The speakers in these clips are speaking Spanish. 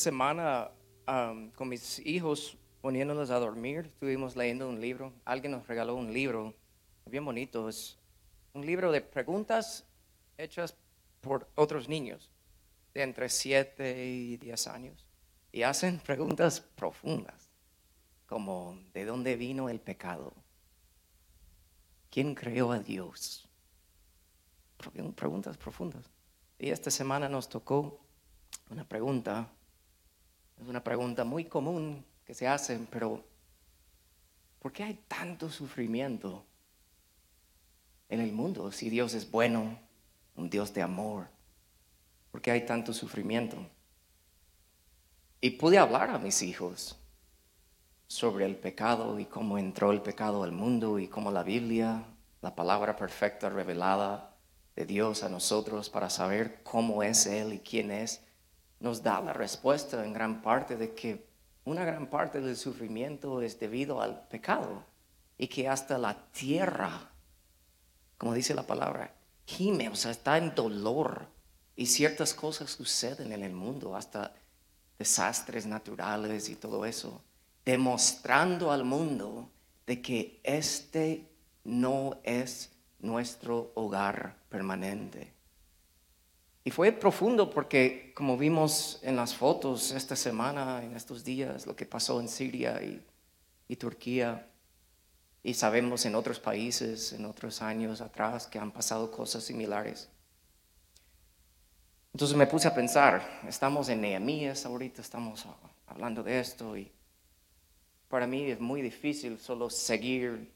semana um, con mis hijos poniéndolos a dormir, estuvimos leyendo un libro. Alguien nos regaló un libro bien bonito. Es un libro de preguntas hechas por otros niños de entre 7 y 10 años. Y hacen preguntas profundas, como ¿de dónde vino el pecado? ¿Quién creó a Dios? Preguntas profundas. Y esta semana nos tocó una pregunta, es una pregunta muy común que se hace, pero ¿por qué hay tanto sufrimiento en el mundo si Dios es bueno, un Dios de amor? ¿Por qué hay tanto sufrimiento? Y pude hablar a mis hijos sobre el pecado y cómo entró el pecado al mundo y cómo la Biblia, la palabra perfecta revelada de Dios a nosotros para saber cómo es Él y quién es, nos da la respuesta en gran parte de que una gran parte del sufrimiento es debido al pecado y que hasta la tierra, como dice la palabra, gime, o sea, está en dolor y ciertas cosas suceden en el mundo, hasta desastres naturales y todo eso, demostrando al mundo de que este no es nuestro hogar permanente. Y fue profundo porque, como vimos en las fotos esta semana, en estos días, lo que pasó en Siria y, y Turquía, y sabemos en otros países, en otros años atrás, que han pasado cosas similares. Entonces me puse a pensar, estamos en Nehemías ahorita, estamos hablando de esto y para mí es muy difícil solo seguir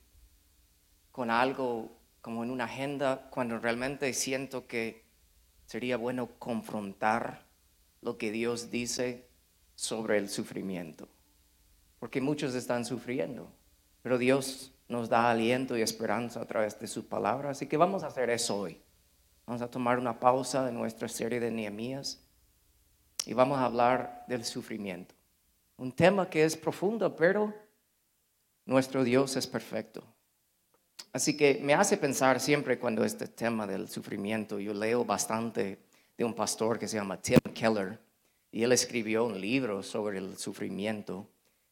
con algo como en una agenda cuando realmente siento que sería bueno confrontar lo que Dios dice sobre el sufrimiento. Porque muchos están sufriendo, pero Dios nos da aliento y esperanza a través de su palabra. Así que vamos a hacer eso hoy. Vamos a tomar una pausa de nuestra serie de Nehemías y vamos a hablar del sufrimiento. Un tema que es profundo, pero nuestro Dios es perfecto. Así que me hace pensar siempre cuando este tema del sufrimiento, yo leo bastante de un pastor que se llama Tim Keller y él escribió un libro sobre el sufrimiento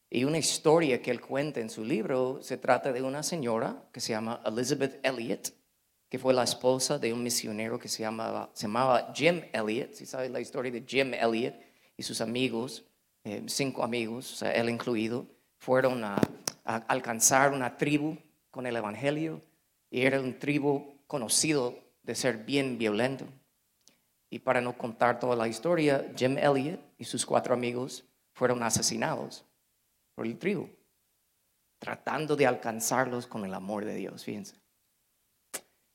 y una historia que él cuenta en su libro se trata de una señora que se llama Elizabeth Elliot, que fue la esposa de un misionero que se llamaba, se llamaba Jim Elliot, si sabes la historia de Jim Elliot y sus amigos, eh, cinco amigos, él incluido, fueron a alcanzar una tribu con el Evangelio y era un tribu conocido de ser bien violento. Y para no contar toda la historia, Jim Elliot y sus cuatro amigos fueron asesinados por el tribu, tratando de alcanzarlos con el amor de Dios, fíjense.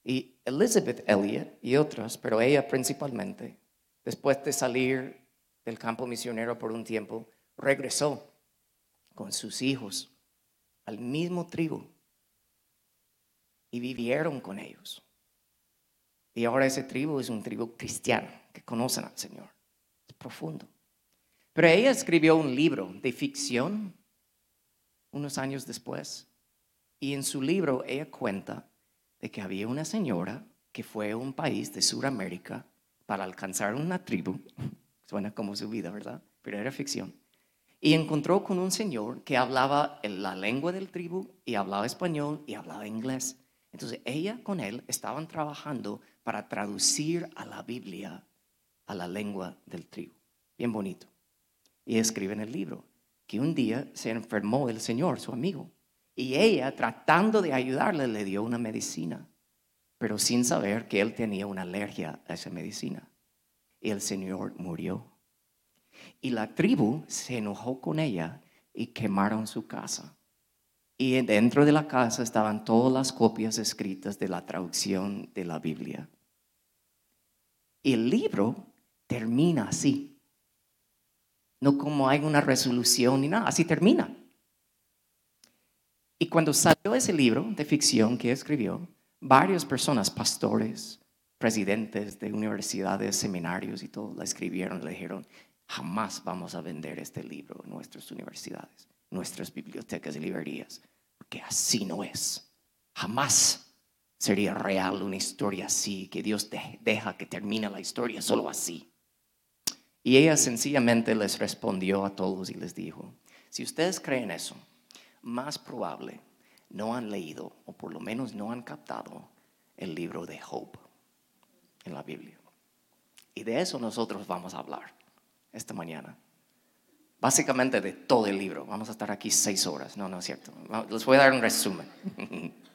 Y Elizabeth Elliot y otras, pero ella principalmente, después de salir del campo misionero por un tiempo, regresó con sus hijos al mismo tribu y vivieron con ellos. Y ahora ese tribu es un tribu cristiano que conocen al Señor. Es profundo. Pero ella escribió un libro de ficción unos años después. Y en su libro ella cuenta de que había una señora que fue a un país de Sudamérica para alcanzar una tribu. Suena como su vida, ¿verdad? Pero era ficción. Y encontró con un señor que hablaba la lengua del tribu y hablaba español y hablaba inglés. Entonces ella con él estaban trabajando para traducir a la Biblia a la lengua del tribu. Bien bonito. Y escribe en el libro que un día se enfermó el Señor, su amigo, y ella tratando de ayudarle le dio una medicina, pero sin saber que él tenía una alergia a esa medicina. Y el Señor murió. Y la tribu se enojó con ella y quemaron su casa. Y dentro de la casa estaban todas las copias escritas de la traducción de la Biblia. Y el libro termina así. No como hay una resolución ni nada, así termina. Y cuando salió ese libro de ficción que escribió, varias personas, pastores, presidentes de universidades, seminarios y todo, la escribieron, le dijeron, jamás vamos a vender este libro en nuestras universidades nuestras bibliotecas y librerías, porque así no es. Jamás sería real una historia así, que Dios deja que termine la historia solo así. Y ella sencillamente les respondió a todos y les dijo, si ustedes creen eso, más probable no han leído o por lo menos no han captado el libro de Job en la Biblia. Y de eso nosotros vamos a hablar esta mañana. Básicamente de todo el libro. Vamos a estar aquí seis horas. No, no es cierto. Les voy a dar un resumen.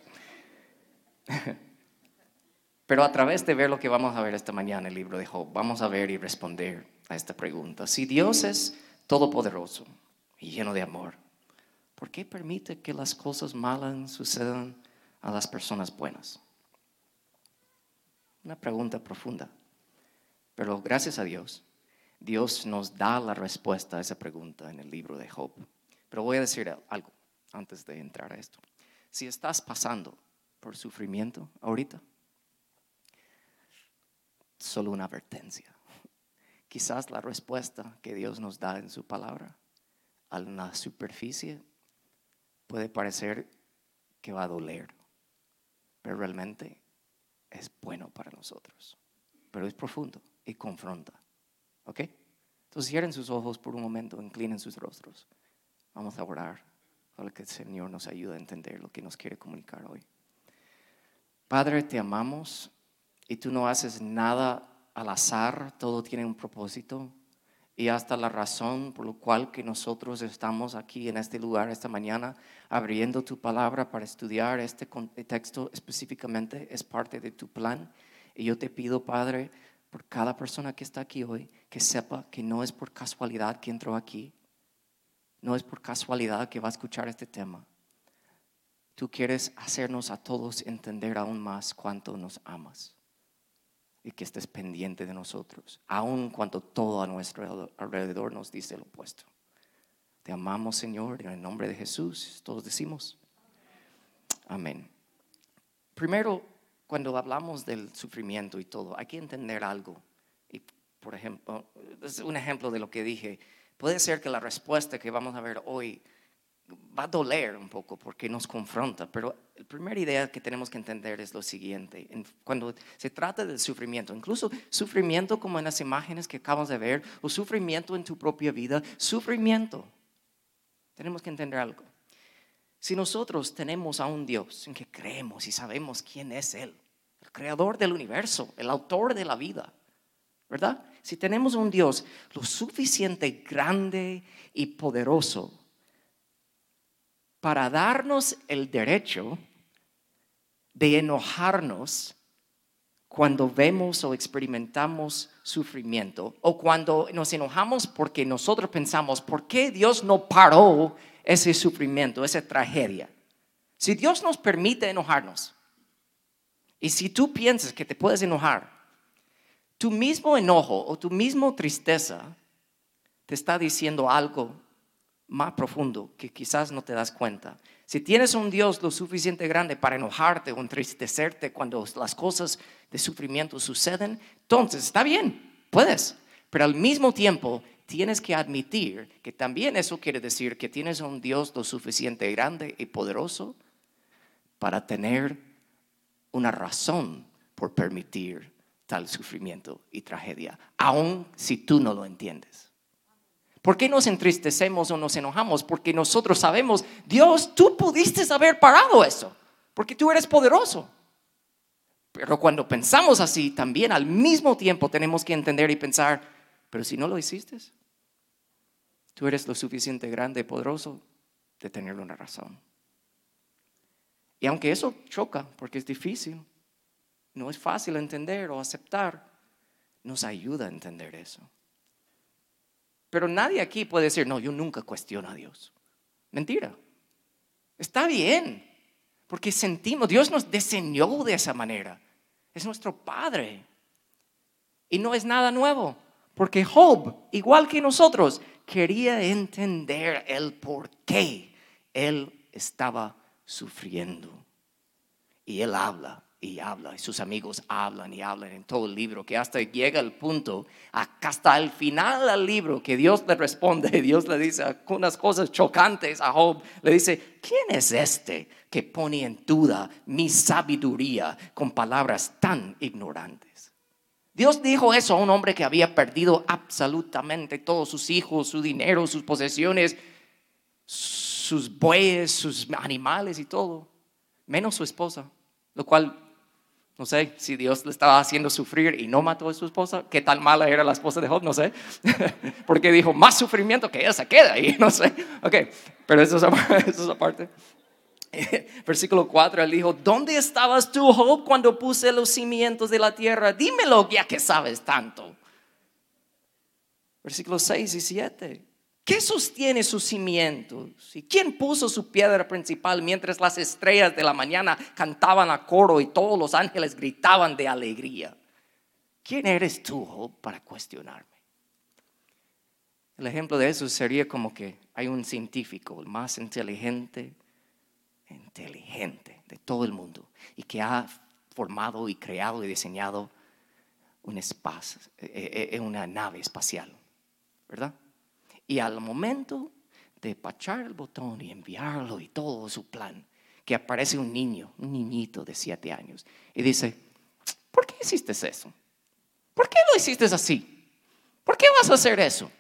Pero a través de ver lo que vamos a ver esta mañana, el libro de Job, vamos a ver y responder a esta pregunta. Si Dios es todopoderoso y lleno de amor, ¿por qué permite que las cosas malas sucedan a las personas buenas? Una pregunta profunda. Pero gracias a Dios, Dios nos da la respuesta a esa pregunta en el libro de Job. Pero voy a decir algo antes de entrar a esto. Si estás pasando por sufrimiento ahorita, solo una advertencia. Quizás la respuesta que Dios nos da en su palabra a la superficie puede parecer que va a doler, pero realmente es bueno para nosotros. Pero es profundo y confronta. ¿Ok? Entonces cierren sus ojos por un momento, inclinen sus rostros. Vamos a orar para que el Señor nos ayude a entender lo que nos quiere comunicar hoy. Padre, te amamos y tú no haces nada al azar, todo tiene un propósito y hasta la razón por la cual que nosotros estamos aquí en este lugar esta mañana abriendo tu palabra para estudiar este texto específicamente es parte de tu plan. Y yo te pido, Padre, por cada persona que está aquí hoy, que sepa que no es por casualidad que entró aquí, no es por casualidad que va a escuchar este tema. Tú quieres hacernos a todos entender aún más cuánto nos amas y que estés pendiente de nosotros, aun cuando todo a nuestro alrededor nos dice lo opuesto. Te amamos, Señor, en el nombre de Jesús. Todos decimos. Amén. Primero, cuando hablamos del sufrimiento y todo, hay que entender algo. Y, por ejemplo, es un ejemplo de lo que dije. Puede ser que la respuesta que vamos a ver hoy va a doler un poco porque nos confronta, pero la primera idea que tenemos que entender es lo siguiente. Cuando se trata del sufrimiento, incluso sufrimiento como en las imágenes que acabamos de ver, o sufrimiento en tu propia vida, sufrimiento, tenemos que entender algo. Si nosotros tenemos a un Dios en que creemos y sabemos quién es Él, creador del universo, el autor de la vida. ¿Verdad? Si tenemos un Dios lo suficiente grande y poderoso para darnos el derecho de enojarnos cuando vemos o experimentamos sufrimiento o cuando nos enojamos porque nosotros pensamos, ¿por qué Dios no paró ese sufrimiento, esa tragedia? Si Dios nos permite enojarnos, y si tú piensas que te puedes enojar, tu mismo enojo o tu mismo tristeza te está diciendo algo más profundo que quizás no te das cuenta. Si tienes un Dios lo suficiente grande para enojarte o entristecerte cuando las cosas de sufrimiento suceden, entonces está bien, puedes. Pero al mismo tiempo tienes que admitir que también eso quiere decir que tienes un Dios lo suficiente grande y poderoso para tener una razón por permitir tal sufrimiento y tragedia, aun si tú no lo entiendes. ¿Por qué nos entristecemos o nos enojamos? Porque nosotros sabemos, Dios, tú pudiste haber parado eso, porque tú eres poderoso. Pero cuando pensamos así, también al mismo tiempo tenemos que entender y pensar, pero si no lo hiciste, tú eres lo suficiente grande y poderoso de tener una razón. Y aunque eso choca, porque es difícil, no es fácil entender o aceptar, nos ayuda a entender eso. Pero nadie aquí puede decir, no, yo nunca cuestiono a Dios. Mentira. Está bien, porque sentimos, Dios nos diseñó de esa manera. Es nuestro Padre. Y no es nada nuevo, porque Job, igual que nosotros, quería entender el por qué él estaba sufriendo. Y él habla y habla, y sus amigos hablan y hablan en todo el libro, que hasta llega el punto, hasta el final del libro, que Dios le responde, Dios le dice unas cosas chocantes a Job, le dice, ¿quién es este que pone en duda mi sabiduría con palabras tan ignorantes? Dios dijo eso a un hombre que había perdido absolutamente todos sus hijos, su dinero, sus posesiones, sus bueyes, sus animales y todo, menos su esposa, lo cual no sé si Dios le estaba haciendo sufrir y no mató a su esposa. ¿Qué tal mala era la esposa de Job? No sé. Porque dijo, más sufrimiento que ella se queda ahí. No sé. Ok, pero eso es, eso es aparte. Versículo 4, él dijo, ¿dónde estabas tú, Job, cuando puse los cimientos de la tierra? Dímelo ya que sabes tanto. Versículos 6 y 7. ¿Qué sostiene sus cimientos? ¿Y quién puso su piedra principal mientras las estrellas de la mañana cantaban a coro y todos los ángeles gritaban de alegría? ¿Quién eres tú, para cuestionarme? El ejemplo de eso sería como que hay un científico, el más inteligente, inteligente de todo el mundo, y que ha formado y creado y diseñado un espacio, eh, eh, una nave espacial, ¿verdad? Y al momento de pachar el botón y enviarlo y todo su plan, que aparece un niño, un niñito de siete años, y dice, ¿por qué hiciste eso? ¿Por qué lo hiciste así? ¿Por qué vas a hacer eso?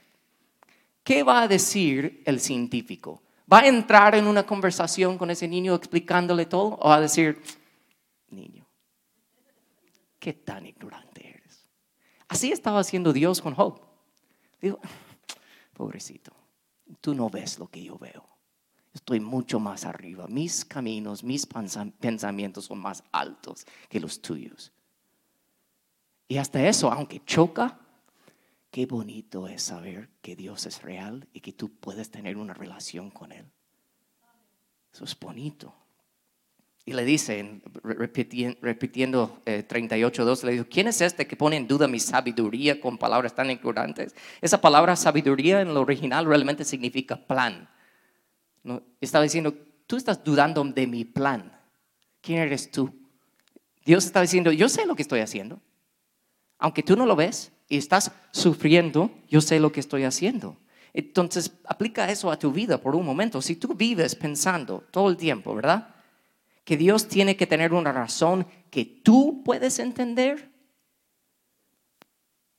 ¿Qué va a decir el científico? ¿Va a entrar en una conversación con ese niño explicándole todo? ¿O va a decir, niño, qué tan ignorante eres? Así estaba haciendo Dios con Job. Digo, pobrecito, tú no ves lo que yo veo. Estoy mucho más arriba. Mis caminos, mis pensamientos son más altos que los tuyos. Y hasta eso, aunque choca, qué bonito es saber que Dios es real y que tú puedes tener una relación con Él. Eso es bonito. Y le dice, repitiendo, 38.2, eh, le dijo, ¿quién es este que pone en duda mi sabiduría con palabras tan ignorantes? Esa palabra sabiduría en lo original realmente significa plan. ¿No? Estaba diciendo, tú estás dudando de mi plan. ¿Quién eres tú? Dios está diciendo, yo sé lo que estoy haciendo. Aunque tú no lo ves y estás sufriendo, yo sé lo que estoy haciendo. Entonces, aplica eso a tu vida por un momento. Si tú vives pensando todo el tiempo, ¿verdad? Que Dios tiene que tener una razón que tú puedes entender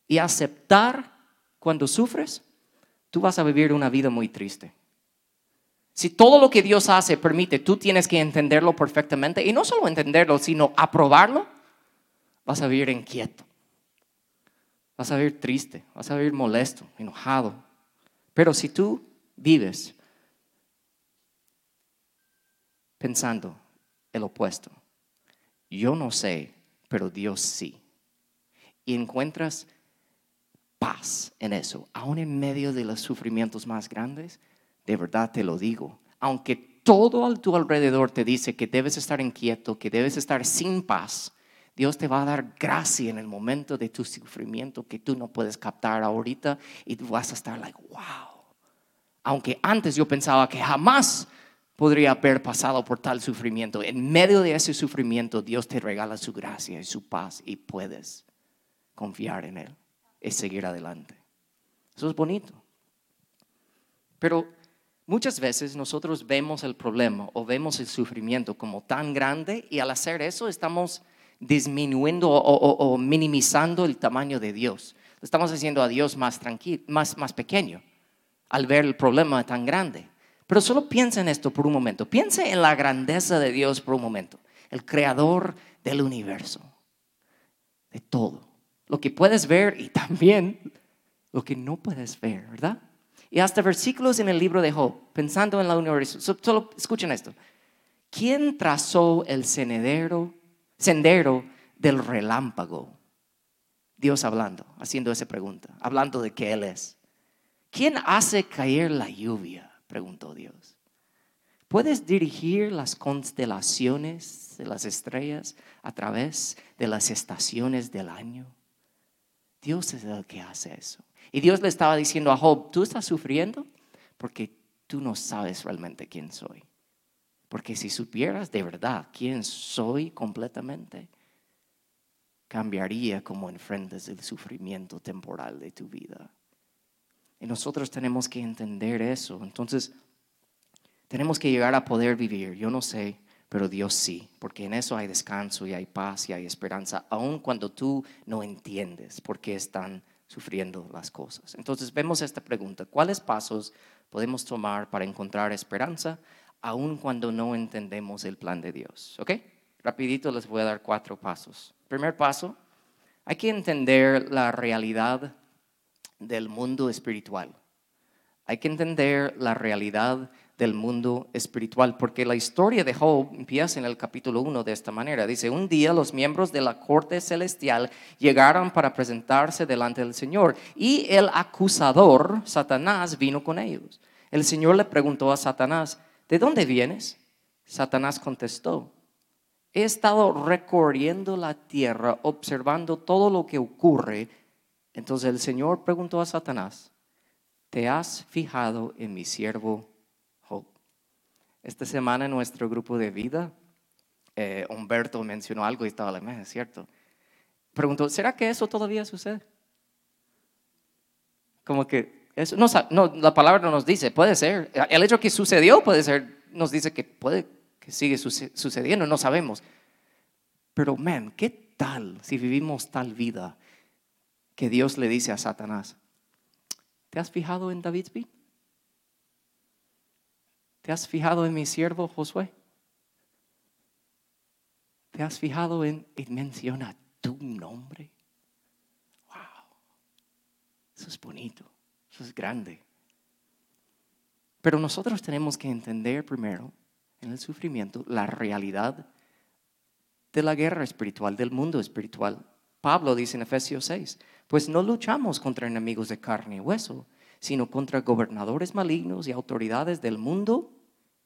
y aceptar cuando sufres, tú vas a vivir una vida muy triste. Si todo lo que Dios hace permite, tú tienes que entenderlo perfectamente y no solo entenderlo, sino aprobarlo, vas a vivir inquieto. Vas a vivir triste, vas a vivir molesto, enojado. Pero si tú vives pensando, el opuesto. Yo no sé, pero Dios sí. Y encuentras paz en eso, aún en medio de los sufrimientos más grandes. De verdad te lo digo, aunque todo a tu alrededor te dice que debes estar inquieto, que debes estar sin paz, Dios te va a dar gracia en el momento de tu sufrimiento que tú no puedes captar ahorita y tú vas a estar like, wow. Aunque antes yo pensaba que jamás podría haber pasado por tal sufrimiento. En medio de ese sufrimiento, Dios te regala su gracia y su paz y puedes confiar en Él y seguir adelante. Eso es bonito. Pero muchas veces nosotros vemos el problema o vemos el sufrimiento como tan grande y al hacer eso estamos disminuyendo o, minimizando el tamaño de Dios. Estamos haciendo a Dios más tranquilo, más, más pequeño al ver el problema tan grande. Pero solo piensa en esto por un momento. Piensa en la grandeza de Dios por un momento. El creador del universo. De todo. Lo que puedes ver y también lo que no puedes ver, ¿verdad? Y hasta versículos en el libro de Job, pensando en la universo. Solo escuchen esto. ¿Quién trazó el sendero, sendero del relámpago? Dios hablando, haciendo esa pregunta, hablando de que Él es. ¿Quién hace caer la lluvia? Preguntó Dios. ¿Puedes dirigir las constelaciones de las estrellas a través de las estaciones del año? Dios es el que hace eso. Y Dios le estaba diciendo a Job, tú estás sufriendo porque tú no sabes realmente quién soy. Porque si supieras de verdad quién soy completamente, cambiaría como enfrentas el sufrimiento temporal de tu vida. Y nosotros tenemos que entender eso. Entonces, tenemos que llegar a poder vivir. Yo no sé, pero Dios sí, porque en eso hay descanso y hay paz y hay esperanza, aun cuando tú no entiendes por qué están sufriendo las cosas. Entonces vemos esta pregunta, ¿cuáles pasos podemos tomar para encontrar esperanza, aun cuando no entendemos el plan de Dios? ¿Ok? Rapidito les voy a dar cuatro pasos. Primer paso, hay que entender la realidad del mundo espiritual. Hay que entender la realidad del mundo espiritual, porque la historia de Job empieza en el capítulo 1 de esta manera. Dice, un día los miembros de la corte celestial llegaron para presentarse delante del Señor y el acusador, Satanás, vino con ellos. El Señor le preguntó a Satanás, ¿de dónde vienes? Satanás contestó, he estado recorriendo la tierra, observando todo lo que ocurre. Entonces el Señor preguntó a Satanás, ¿te has fijado en mi siervo esta semana en nuestro grupo de vida, eh, Humberto mencionó algo y estaba la imagen, ¿cierto? Preguntó, ¿será que eso todavía sucede? Como que eso, no, no, la palabra no nos dice, puede ser. El hecho que sucedió puede ser, nos dice que puede que sigue sucediendo, no sabemos. Pero, man, ¿qué tal si vivimos tal vida que Dios le dice a Satanás, ¿te has fijado en David's vida? ¿Te has fijado en mi siervo Josué? ¿Te has fijado en, en menciona tu nombre? Wow. Eso es bonito, eso es grande. Pero nosotros tenemos que entender primero en el sufrimiento la realidad de la guerra espiritual, del mundo espiritual. Pablo dice en Efesios 6, pues no luchamos contra enemigos de carne y hueso, sino contra gobernadores malignos y autoridades del mundo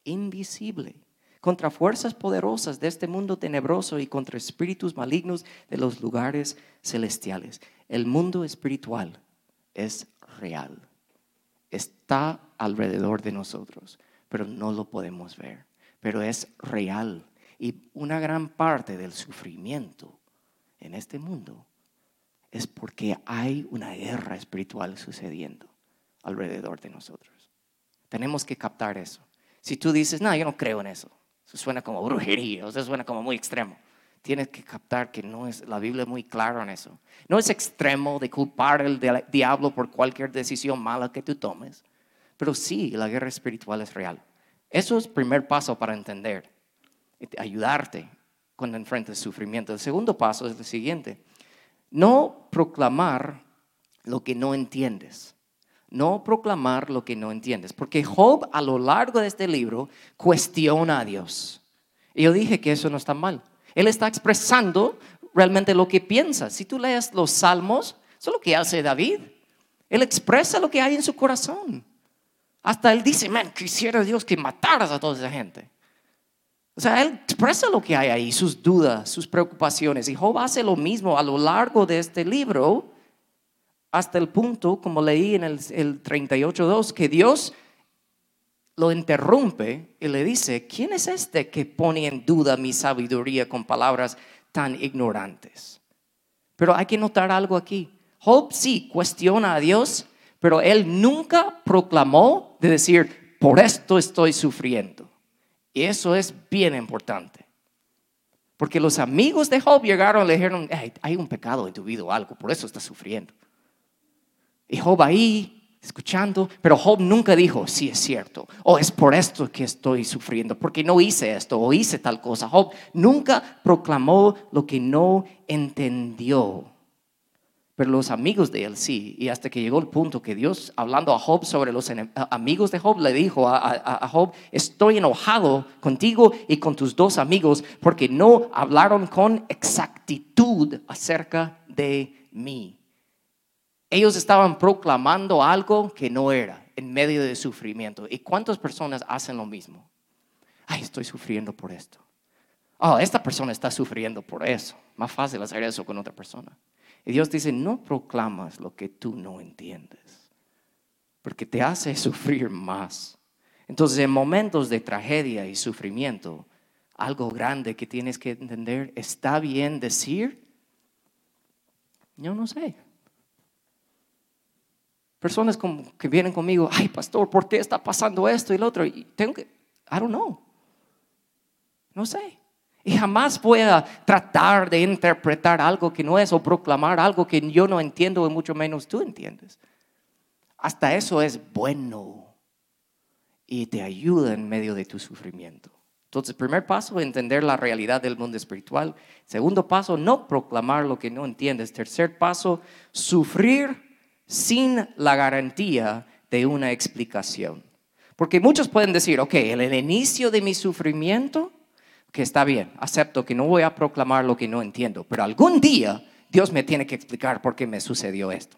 invisible, contra fuerzas poderosas de este mundo tenebroso y contra espíritus malignos de los lugares celestiales. El mundo espiritual es real, está alrededor de nosotros, pero no lo podemos ver, pero es real. Y una gran parte del sufrimiento en este mundo es porque hay una guerra espiritual sucediendo alrededor de nosotros. Tenemos que captar eso. Si tú dices, no, yo no creo en eso, eso suena como brujería, o sea, suena como muy extremo. Tienes que captar que no es, la Biblia es muy clara en eso. No es extremo de culpar al diablo por cualquier decisión mala que tú tomes, pero sí, la guerra espiritual es real. Eso es el primer paso para entender, ayudarte cuando enfrentes sufrimiento. El segundo paso es el siguiente, no proclamar lo que no entiendes no proclamar lo que no entiendes. Porque Job a lo largo de este libro cuestiona a Dios. Y yo dije que eso no está mal. Él está expresando realmente lo que piensa. Si tú lees los salmos, eso es lo que hace David. Él expresa lo que hay en su corazón. Hasta él dice, man, quisiera Dios que mataras a toda esa gente. O sea, él expresa lo que hay ahí, sus dudas, sus preocupaciones. Y Job hace lo mismo a lo largo de este libro hasta el punto, como leí en el, el 38.2, que Dios lo interrumpe y le dice, ¿quién es este que pone en duda mi sabiduría con palabras tan ignorantes? Pero hay que notar algo aquí. Job sí cuestiona a Dios, pero él nunca proclamó de decir, por esto estoy sufriendo. Y eso es bien importante. Porque los amigos de Job llegaron y le dijeron, hay un pecado en tu vida algo, por eso estás sufriendo. Y Job ahí, escuchando, pero Job nunca dijo, sí es cierto, o es por esto que estoy sufriendo, porque no hice esto o hice tal cosa. Job nunca proclamó lo que no entendió. Pero los amigos de él sí, y hasta que llegó el punto que Dios, hablando a Job sobre los amigos de Job, le dijo a, Job, estoy enojado contigo y con tus dos amigos porque no hablaron con exactitud acerca de mí. Ellos estaban proclamando algo que no era en medio de sufrimiento. ¿Y cuántas personas hacen lo mismo? Ay, estoy sufriendo por esto. Oh, esta persona está sufriendo por eso. Más fácil hacer eso con otra persona. Y Dios dice, no proclamas lo que tú no entiendes, porque te hace sufrir más. Entonces, en momentos de tragedia y sufrimiento, algo grande que tienes que entender, ¿está bien decir? Yo no sé. Personas como que vienen conmigo, ay pastor, ¿por qué está pasando esto y lo otro? Y tengo que, I don't know. No sé. Y jamás voy a tratar de interpretar algo que no es o proclamar algo que yo no entiendo y mucho menos tú entiendes. Hasta eso es bueno y te ayuda en medio de tu sufrimiento. Entonces, primer paso, entender la realidad del mundo espiritual. Segundo paso, no proclamar lo que no entiendes. Tercer paso, sufrir sin la garantía de una explicación. Porque muchos pueden decir, ok, el inicio de mi sufrimiento, que está bien, acepto que no voy a proclamar lo que no entiendo, pero algún día Dios me tiene que explicar por qué me sucedió esto.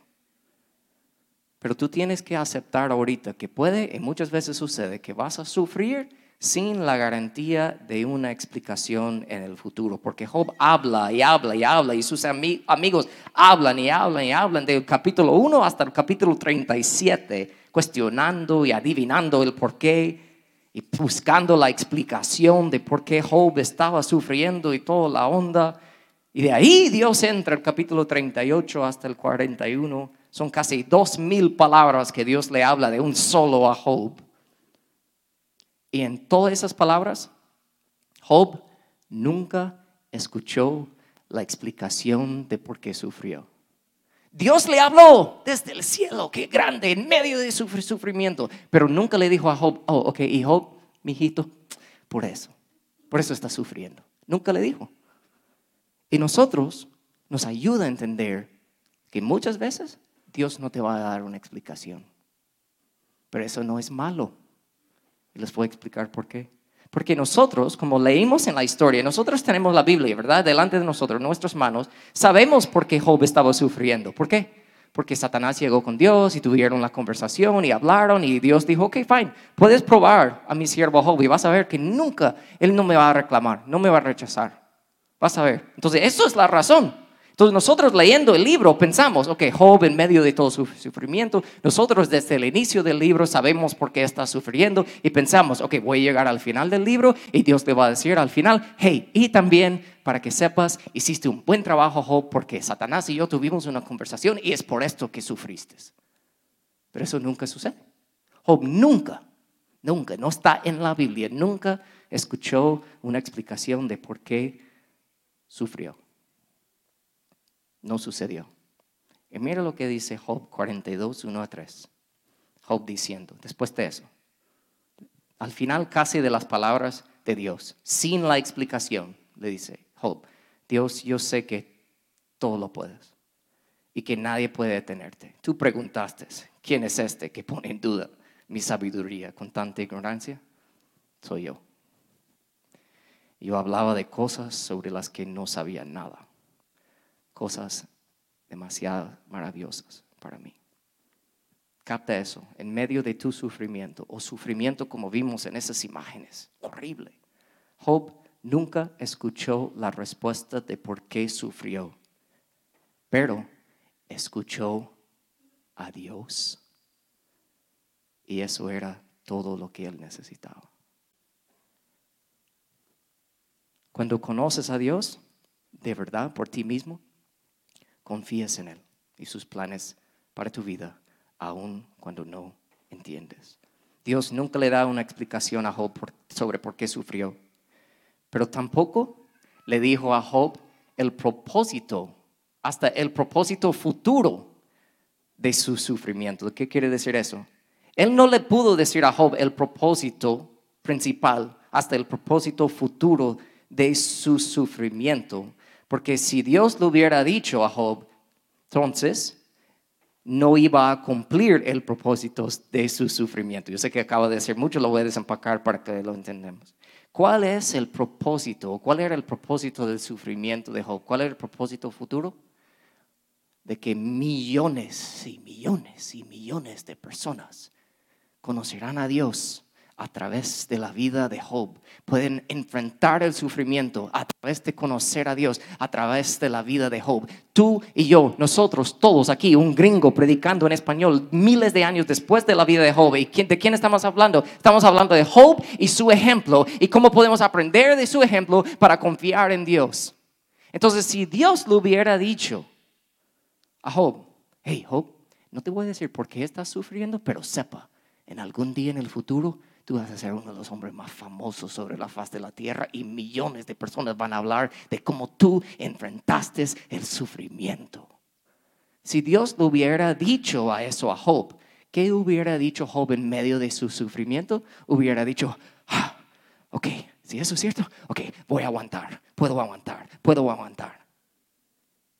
Pero tú tienes que aceptar ahorita que puede y muchas veces sucede que vas a sufrir sin la garantía de una explicación en el futuro. Porque Job habla y habla y habla y sus amigos hablan y hablan y hablan del capítulo 1 hasta el capítulo 37, cuestionando y adivinando el porqué y buscando la explicación de por qué Job estaba sufriendo y toda la onda. Y de ahí Dios entra el capítulo 38 hasta el 41. Son casi dos mil palabras que Dios le habla de un solo a Job. Y en todas esas palabras, Job nunca escuchó la explicación de por qué sufrió. Dios le habló desde el cielo, qué grande, en medio de su sufrimiento, pero nunca le dijo a Job, oh, ok, y Job, mi hijito, por eso, por eso está sufriendo. Nunca le dijo. Y nosotros nos ayuda a entender que muchas veces Dios no te va a dar una explicación, pero eso no es malo. Y les voy a explicar por qué. Porque nosotros, como leímos en la historia, nosotros tenemos la Biblia, ¿verdad? Delante de nosotros, nuestras manos, sabemos por qué Job estaba sufriendo. ¿Por qué? Porque Satanás llegó con Dios y tuvieron la conversación y hablaron y Dios dijo, ok, fine, puedes probar a mi siervo Job y vas a ver que nunca él no me va a reclamar, no me va a rechazar. Vas a ver. Entonces, eso es la razón. Entonces nosotros leyendo el libro pensamos, ok, Job en medio de todo su sufrimiento, nosotros desde el inicio del libro sabemos por qué está sufriendo y pensamos, ok, voy a llegar al final del libro y Dios te va a decir al final, hey, y también para que sepas, hiciste un buen trabajo Job porque Satanás y yo tuvimos una conversación y es por esto que sufriste. Pero eso nunca sucede. Job nunca, nunca, no está en la Biblia, nunca escuchó una explicación de por qué sufrió. No sucedió. Y mira lo que dice Job 42, 1 a 3. Job diciendo, después de eso, al final casi de las palabras de Dios, sin la explicación, le dice Job, Dios, yo sé que todo lo puedes y que nadie puede detenerte. Tú preguntaste, ¿quién es este que pone en duda mi sabiduría con tanta ignorancia? Soy yo. Yo hablaba de cosas sobre las que no sabía nada cosas demasiado maravillosas para mí. Capta eso, en medio de tu sufrimiento o sufrimiento como vimos en esas imágenes, horrible. Job nunca escuchó la respuesta de por qué sufrió, pero escuchó a Dios. Y eso era todo lo que él necesitaba. Cuando conoces a Dios, de verdad, por ti mismo, confías en Él y sus planes para tu vida, aun cuando no entiendes. Dios nunca le da una explicación a Job sobre por qué sufrió, pero tampoco le dijo a Job el propósito, hasta el propósito futuro de su sufrimiento. ¿Qué quiere decir eso? Él no le pudo decir a Job el propósito principal, hasta el propósito futuro de su sufrimiento, porque si Dios lo hubiera dicho a Job, entonces no iba a cumplir el propósito de su sufrimiento. Yo sé que acabo de decir mucho, lo voy a desempacar para que lo entendamos. ¿Cuál es el propósito? ¿Cuál era el propósito del sufrimiento de Job? ¿Cuál era el propósito futuro? De que millones y millones y millones de personas conocerán a Dios a través de la vida de Job. Pueden enfrentar el sufrimiento a través de conocer a Dios, a través de la vida de Job. Tú y yo, nosotros todos aquí, un gringo predicando en español miles de años después de la vida de Job. ¿Y de quién estamos hablando? Estamos hablando de Job y su ejemplo y cómo podemos aprender de su ejemplo para confiar en Dios. Entonces, si Dios lo hubiera dicho a Job, hey Job, no te voy a decir por qué estás sufriendo, pero sepa, en algún día en el futuro tú vas a ser uno de los hombres más famosos sobre la faz de la tierra y millones de personas van a hablar de cómo tú enfrentaste el sufrimiento. Si Dios le hubiera dicho a eso a Job, ¿qué hubiera dicho Job en medio de su sufrimiento? Hubiera dicho, ah, ok, si eso es cierto, ok, voy a aguantar, puedo aguantar, puedo aguantar.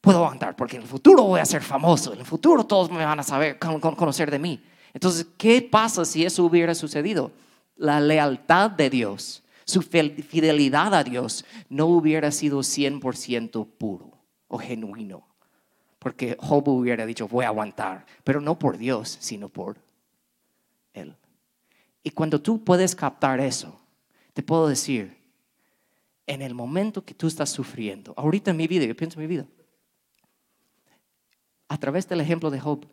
Puedo aguantar porque en el futuro voy a ser famoso, en el futuro todos me van a saber, conocer de mí. Entonces, ¿qué pasa si eso hubiera sucedido? La lealtad de Dios, su fidelidad a Dios no hubiera sido 100% puro o genuino. Porque Job hubiera dicho, voy a aguantar, pero no por Dios, sino por Él. Y cuando tú puedes captar eso, te puedo decir, en el momento que tú estás sufriendo, ahorita en mi vida, yo pienso en mi vida, a través del ejemplo de Job,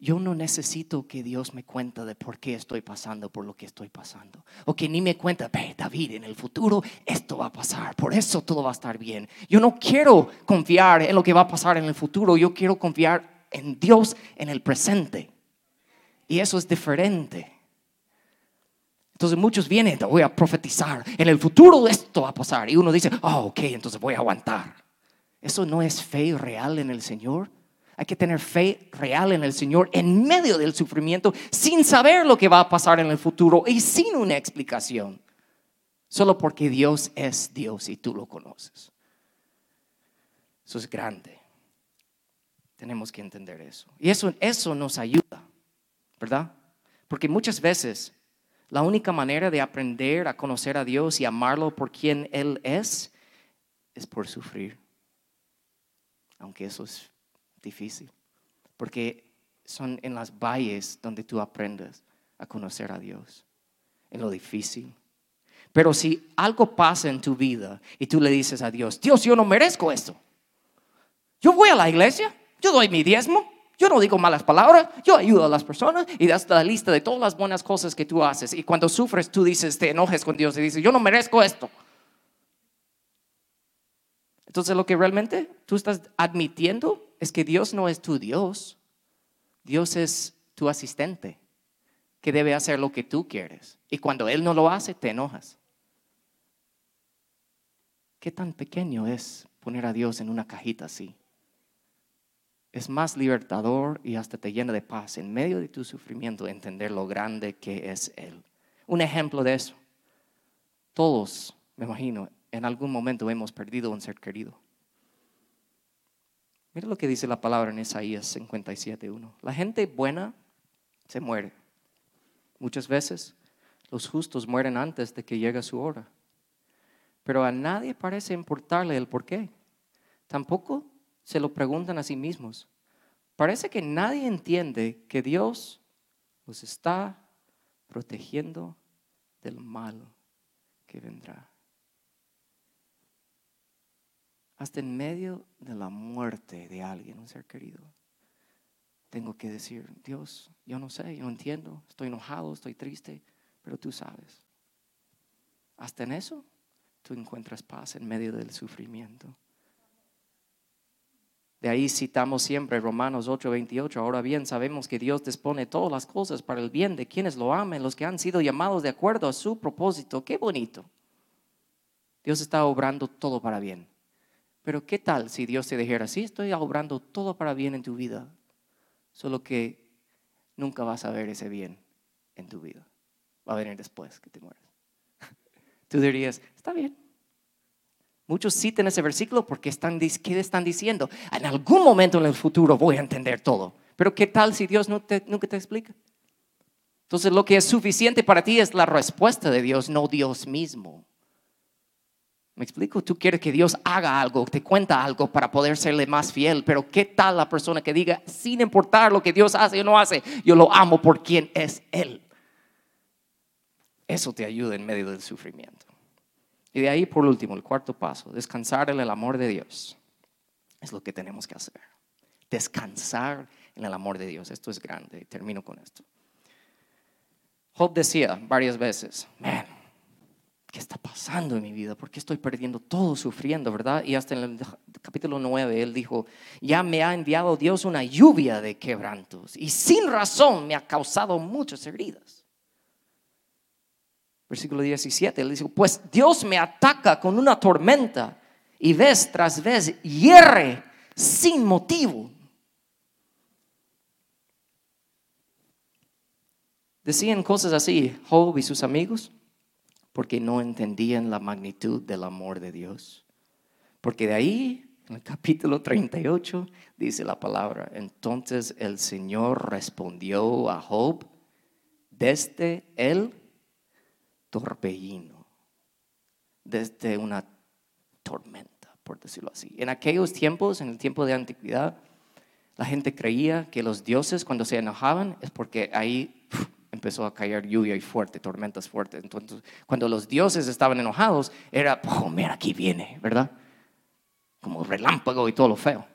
yo no necesito que Dios me cuente de por qué estoy pasando por lo que estoy pasando. O que ni me cuente, David, en el futuro esto va a pasar, por eso todo va a estar bien. Yo no quiero confiar en lo que va a pasar en el futuro, yo quiero confiar en Dios en el presente. Y eso es diferente. Entonces muchos vienen, voy a profetizar, en el futuro esto va a pasar. Y uno dice, oh, ok, entonces voy a aguantar. Eso no es fe real en el Señor. Hay que tener fe real en el Señor en medio del sufrimiento, sin saber lo que va a pasar en el futuro y sin una explicación. Solo porque Dios es Dios y tú lo conoces. Eso es grande. Tenemos que entender eso. Y eso, eso nos ayuda, ¿verdad? Porque muchas veces la única manera de aprender a conocer a Dios y amarlo por quien Él es es por sufrir. Aunque eso es difícil, porque son en las valles donde tú aprendes a conocer a Dios, en lo difícil. Pero si algo pasa en tu vida y tú le dices a Dios, Dios, yo no merezco esto. Yo voy a la iglesia, yo doy mi diezmo, yo no digo malas palabras, yo ayudo a las personas y das la lista de todas las buenas cosas que tú haces. Y cuando sufres, tú dices, te enojes con Dios y dices, yo no merezco esto. Entonces lo que realmente tú estás admitiendo es que Dios no es tu Dios. Dios es tu asistente que debe hacer lo que tú quieres. Y cuando Él no lo hace, te enojas. ¿Qué tan pequeño es poner a Dios en una cajita así? Es más libertador y hasta te llena de paz en medio de tu sufrimiento entender lo grande que es Él. Un ejemplo de eso. Todos, me imagino, en algún momento hemos perdido un ser querido. Mira lo que dice la palabra en Isaías 57.1. La gente buena se muere. Muchas veces los justos mueren antes de que llegue su hora. Pero a nadie parece importarle el por qué. Tampoco se lo preguntan a sí mismos. Parece que nadie entiende que Dios los está protegiendo del mal que vendrá. Hasta en medio de la muerte de alguien, un ser querido, tengo que decir, Dios, yo no sé, yo no entiendo, estoy enojado, estoy triste, pero tú sabes. Hasta en eso tú encuentras paz en medio del sufrimiento. De ahí citamos siempre Romanos 8:28. Ahora bien, sabemos que Dios dispone todas las cosas para el bien de quienes lo amen, los que han sido llamados de acuerdo a su propósito. Qué bonito. Dios está obrando todo para bien. Pero ¿qué tal si Dios te dijera, sí, estoy obrando todo para bien en tu vida, solo que nunca vas a ver ese bien en tu vida? Va a venir después que te mueras. Tú dirías, está bien. Muchos citan ese versículo porque están, ¿qué están diciendo? En algún momento en el futuro voy a entender todo. Pero ¿qué tal si Dios nunca te explica? Entonces lo que es suficiente para ti es la respuesta de Dios, no Dios mismo. ¿Me explico? Tú quieres que Dios haga algo, te cuenta algo para poder serle más fiel, pero ¿qué tal la persona que diga, sin importar lo que Dios hace o no hace, yo lo amo por quien es Él? Eso te ayuda en medio del sufrimiento. Y de ahí, por último, el cuarto paso, descansar en el amor de Dios. Es lo que tenemos que hacer. Descansar en el amor de Dios. Esto es grande. Termino con esto. Job decía varias veces, man, ¿qué está pasando en mi vida? ¿Por qué estoy perdiendo todo sufriendo, verdad? Y hasta en el capítulo 9 él dijo, ya me ha enviado Dios una lluvia de quebrantos y sin razón me ha causado muchas heridas. Versículo 17, él dice, pues Dios me ataca con una tormenta y vez tras vez hierre sin motivo. Decían cosas así Job y sus amigos porque no entendían la magnitud del amor de Dios. Porque de ahí, en el capítulo 38, dice la palabra, entonces el Señor respondió a Job desde el torbellino, desde una tormenta, por decirlo así. En aquellos tiempos, en el tiempo de antigüedad, la gente creía que los dioses cuando se enojaban es porque ahí empezó a caer lluvia y fuerte, tormentas fuertes. Entonces, cuando los dioses estaban enojados, era, oh, mira, aquí viene, ¿verdad? Como relámpago y todo lo feo.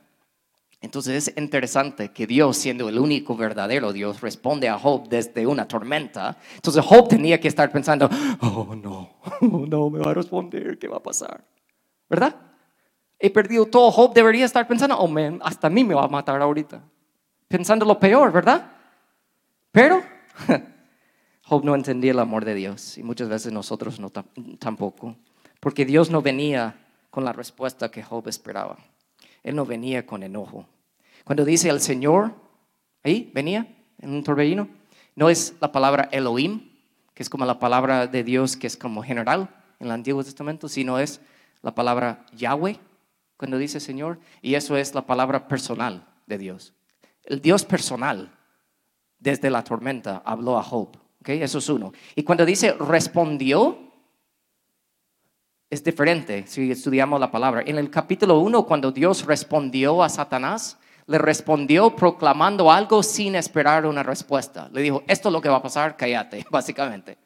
Entonces es interesante que Dios, siendo el único verdadero Dios, responde a Job desde una tormenta. Entonces Job tenía que estar pensando, oh no, oh, no me va a responder, ¿qué va a pasar? ¿Verdad? He perdido todo. Job debería estar pensando, oh man, hasta a mí me va a matar ahorita. Pensando lo peor, ¿verdad? Pero Job no entendía el amor de Dios y muchas veces nosotros no tampoco, porque Dios no venía con la respuesta que Job esperaba. Él no venía con enojo, cuando dice el Señor, ahí venía en un torbellino, no es la palabra Elohim, que es como la palabra de Dios que es como general en el Antiguo Testamento, sino es la palabra Yahweh, cuando dice Señor, y eso es la palabra personal de Dios. El Dios personal, desde la tormenta, habló a Job. Eso es uno. Y cuando dice respondió, es diferente si estudiamos la palabra. En el capítulo 1, cuando Dios respondió a Satanás, le respondió proclamando algo sin esperar una respuesta. Le dijo, esto es lo que va a pasar, cállate, básicamente.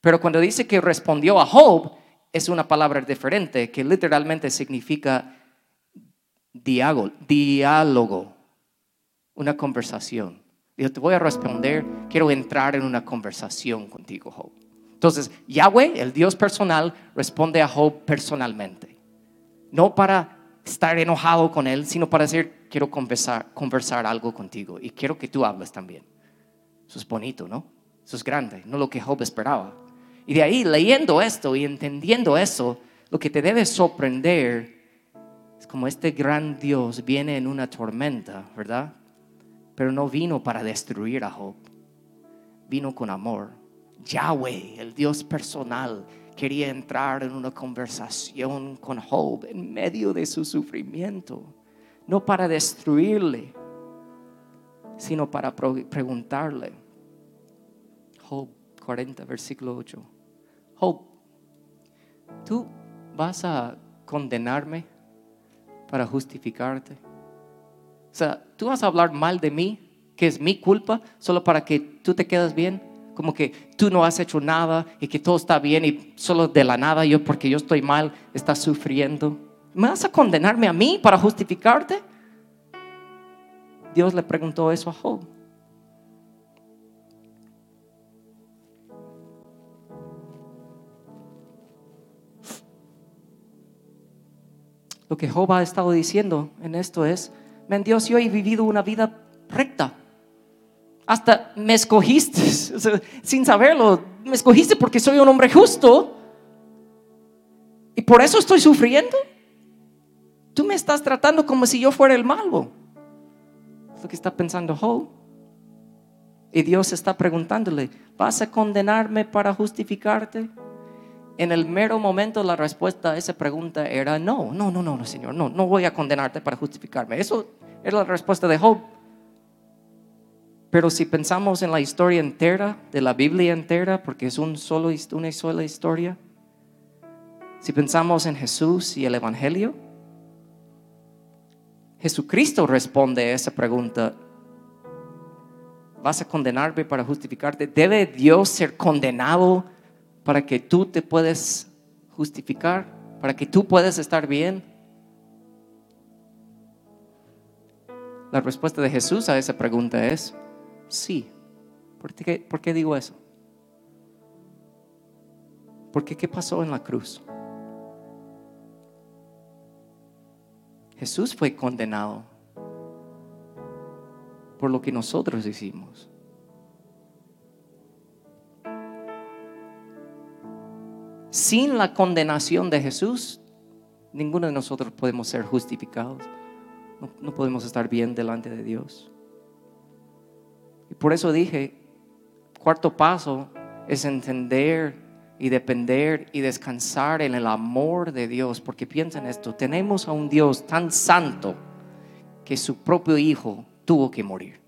Pero cuando dice que respondió a Job, es una palabra diferente que literalmente significa diálogo, una conversación. Dijo, te voy a responder, quiero entrar en una conversación contigo, Job. Entonces, Yahweh, el Dios personal, responde a Job personalmente. No para estar enojado con él, sino para decir, quiero conversar, conversar algo contigo y quiero que tú hables también. Eso es bonito, ¿no? Eso es grande, no lo que Job esperaba. Y de ahí, leyendo esto y entendiendo eso, lo que te debe sorprender es como este gran Dios viene en una tormenta, ¿verdad? Pero no vino para destruir a Job, vino con amor. Yahweh, el Dios personal, quería entrar en una conversación con Job en medio de su sufrimiento, no para destruirle, sino para preguntarle. Job 40, versículo 8. Job, ¿tú vas a condenarme para justificarte? O sea, ¿tú vas a hablar mal de mí, que es mi culpa, solo para que tú te quedas bien? como que tú no has hecho nada y que todo está bien y solo de la nada yo porque yo estoy mal estás sufriendo. ¿Me vas a condenarme a mí para justificarte? Dios le preguntó eso a Job. Lo que Job ha estado diciendo en esto es, Dios, yo he vivido una vida recta hasta me escogiste, sin saberlo, me escogiste porque soy un hombre justo y por eso estoy sufriendo. Tú me estás tratando como si yo fuera el malo. Lo que está pensando Job. Y Dios está preguntándole, ¿vas a condenarme para justificarte? En el mero momento la respuesta a esa pregunta era no, no, no, no, Señor, no, no voy a condenarte para justificarme. Eso era la respuesta de Job. Pero si pensamos en la historia entera, de la Biblia entera, porque es un solo, una sola historia, si pensamos en Jesús y el Evangelio, Jesucristo responde a esa pregunta. ¿Vas a condenarme para justificarte? ¿Debe Dios ser condenado para que tú te puedas justificar? ¿Para que tú puedas estar bien? La respuesta de Jesús a esa pregunta es, Sí. ¿Por qué, ¿Por qué digo eso? Porque ¿qué pasó en la cruz? Jesús fue condenado por lo que nosotros hicimos. sin la condenación de Jesús, ninguno de nosotros podemos ser justificados. No, podemos estar bien delante de Dios. Y por eso dije, cuarto paso es entender y depender y descansar en el amor de Dios. Porque piensen esto, tenemos a un Dios tan santo que su propio Hijo tuvo que morir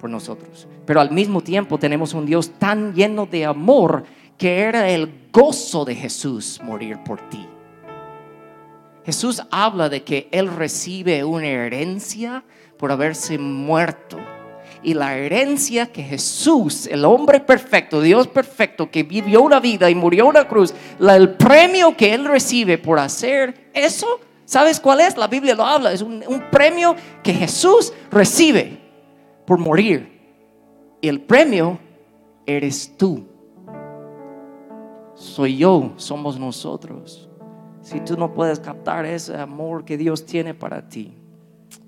por nosotros. Pero al mismo tiempo tenemos un Dios tan lleno de amor que era el gozo de Jesús morir por ti. Jesús habla de que Él recibe una herencia por haberse muerto y la herencia que Jesús, el hombre perfecto, Dios perfecto, que vivió una vida y murió una cruz, el premio que Él recibe por hacer eso, ¿sabes cuál es? La Biblia lo habla, es un, un premio que Jesús recibe por morir. Y el premio eres tú. Soy yo, somos nosotros. Si tú no puedes captar ese amor que Dios tiene para ti,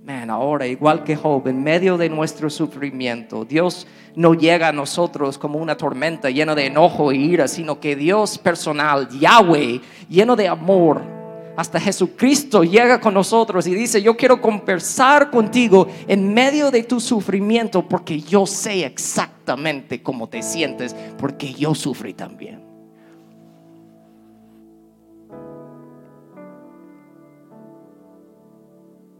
Man, ahora, igual que Job, en medio de nuestro sufrimiento, Dios no llega a nosotros como una tormenta llena de enojo e ira, sino que Dios personal, Yahweh, lleno de amor, hasta Jesucristo llega con nosotros y dice, yo quiero conversar contigo en medio de tu sufrimiento porque yo sé exactamente cómo te sientes, porque yo sufrí también.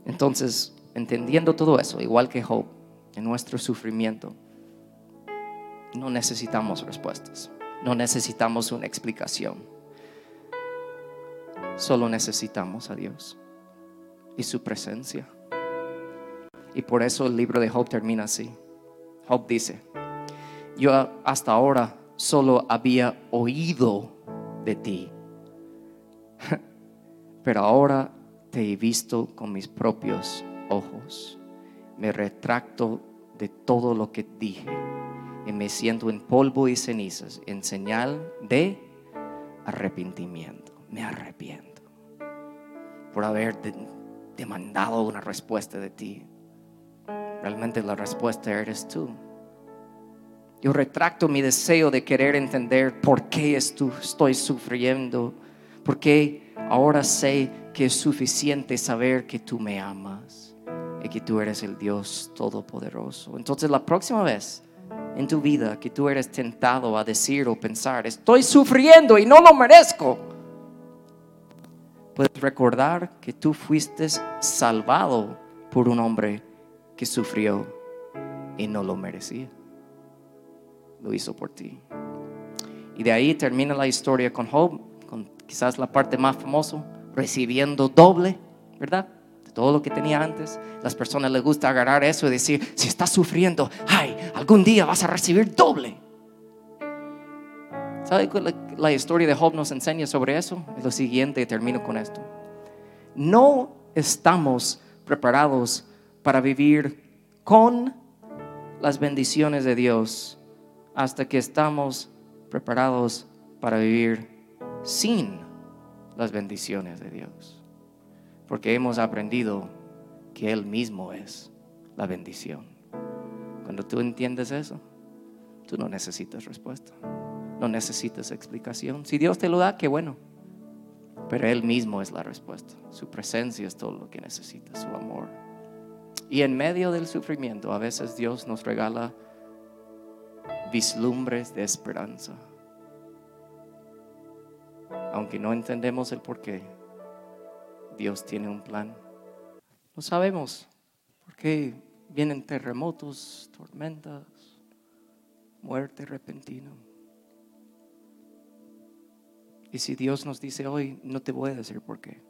Entonces, entendiendo todo eso, igual que Job, en nuestro sufrimiento, no necesitamos respuestas, no necesitamos una explicación, solo necesitamos a Dios y su presencia. Y por eso el libro de Job termina así. Job dice, yo hasta ahora solo había oído de ti, pero ahora he visto con mis propios ojos. Me retracto de todo lo que dije y me siento en polvo y cenizas en señal de arrepentimiento. Me arrepiento por haber demandado una respuesta de ti. Realmente la respuesta eres tú. Yo retracto mi deseo de querer entender por qué estoy sufriendo, por qué ahora sé que es suficiente saber que tú me amas y que tú eres el Dios todopoderoso. Entonces la próxima vez en tu vida que tú eres tentado a decir o pensar, estoy sufriendo y no lo merezco, puedes recordar que tú fuiste salvado por un hombre que sufrió y no lo merecía. Lo hizo por ti. Y de ahí termina la historia con Job, con quizás la parte más famosa recibiendo doble, ¿verdad? De todo lo que tenía antes. Las personas les gusta agarrar eso y decir, si estás sufriendo, ay, algún día vas a recibir doble. ¿Sabe la, la historia de Job nos enseña sobre eso? Es lo siguiente y termino con esto. No estamos preparados para vivir con las bendiciones de Dios hasta que estamos preparados para vivir sin las bendiciones de Dios. Porque hemos aprendido que Él mismo es la bendición. Cuando tú entiendes eso, tú no necesitas respuesta, no necesitas explicación. Si Dios te lo da, qué bueno. Pero Él mismo es la respuesta. Su presencia es todo lo que necesitas, su amor. Y en medio del sufrimiento, a veces Dios nos regala vislumbres de esperanza aunque no entendemos el por qué, Dios tiene un plan. No sabemos por qué vienen terremotos, tormentas, muerte repentina. Y si Dios nos dice hoy, no te voy a decir por qué.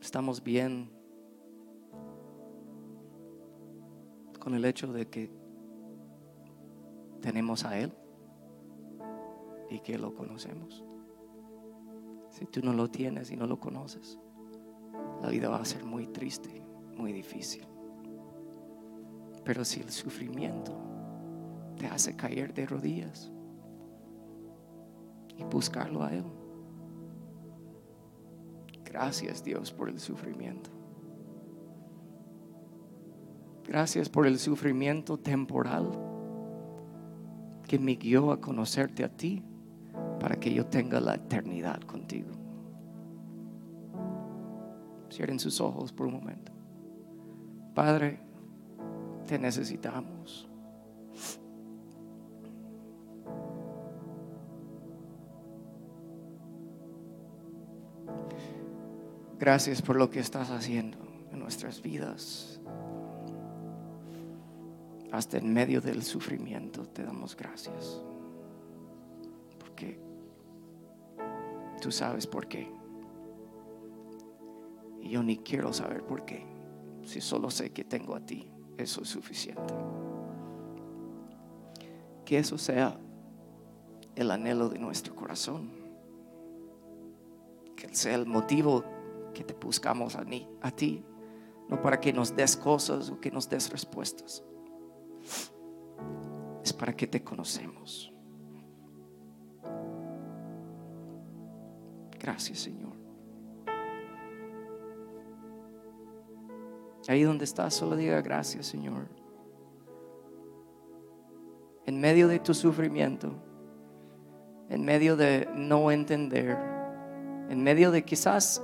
Estamos bien con el hecho de que tenemos a Él y que lo conocemos. Si tú no lo tienes y no lo conoces, la vida va a ser muy triste, muy difícil. Pero si el sufrimiento te hace caer de rodillas y buscarlo a Él, gracias Dios por el sufrimiento. Gracias por el sufrimiento temporal que me guió a conocerte a ti para que yo tenga la eternidad contigo. Cierren sus ojos por un momento. Padre, te necesitamos. Gracias por lo que estás haciendo en nuestras vidas. Hasta en medio del sufrimiento te damos gracias. Tú sabes por qué. Y yo ni quiero saber por qué. Si solo sé que tengo a ti, eso es suficiente. Que eso sea el anhelo de nuestro corazón. Que sea el motivo que te buscamos a, a ti, no para que nos des cosas o que nos des respuestas. Es para que te conocemos. Gracias, Señor. Ahí donde estás, solo diga gracias, Señor. En medio de tu sufrimiento, en medio de no entender, en medio de quizás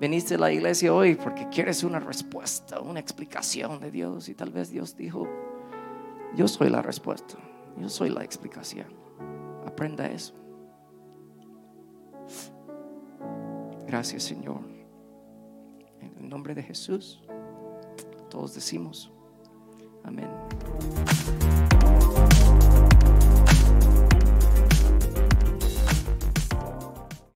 Veniste a la iglesia hoy porque quieres una respuesta, una explicación de Dios y tal vez Dios dijo, yo soy la respuesta, yo soy la explicación. Aprenda eso. Gracias Señor. En el nombre de Jesús, todos decimos, amén.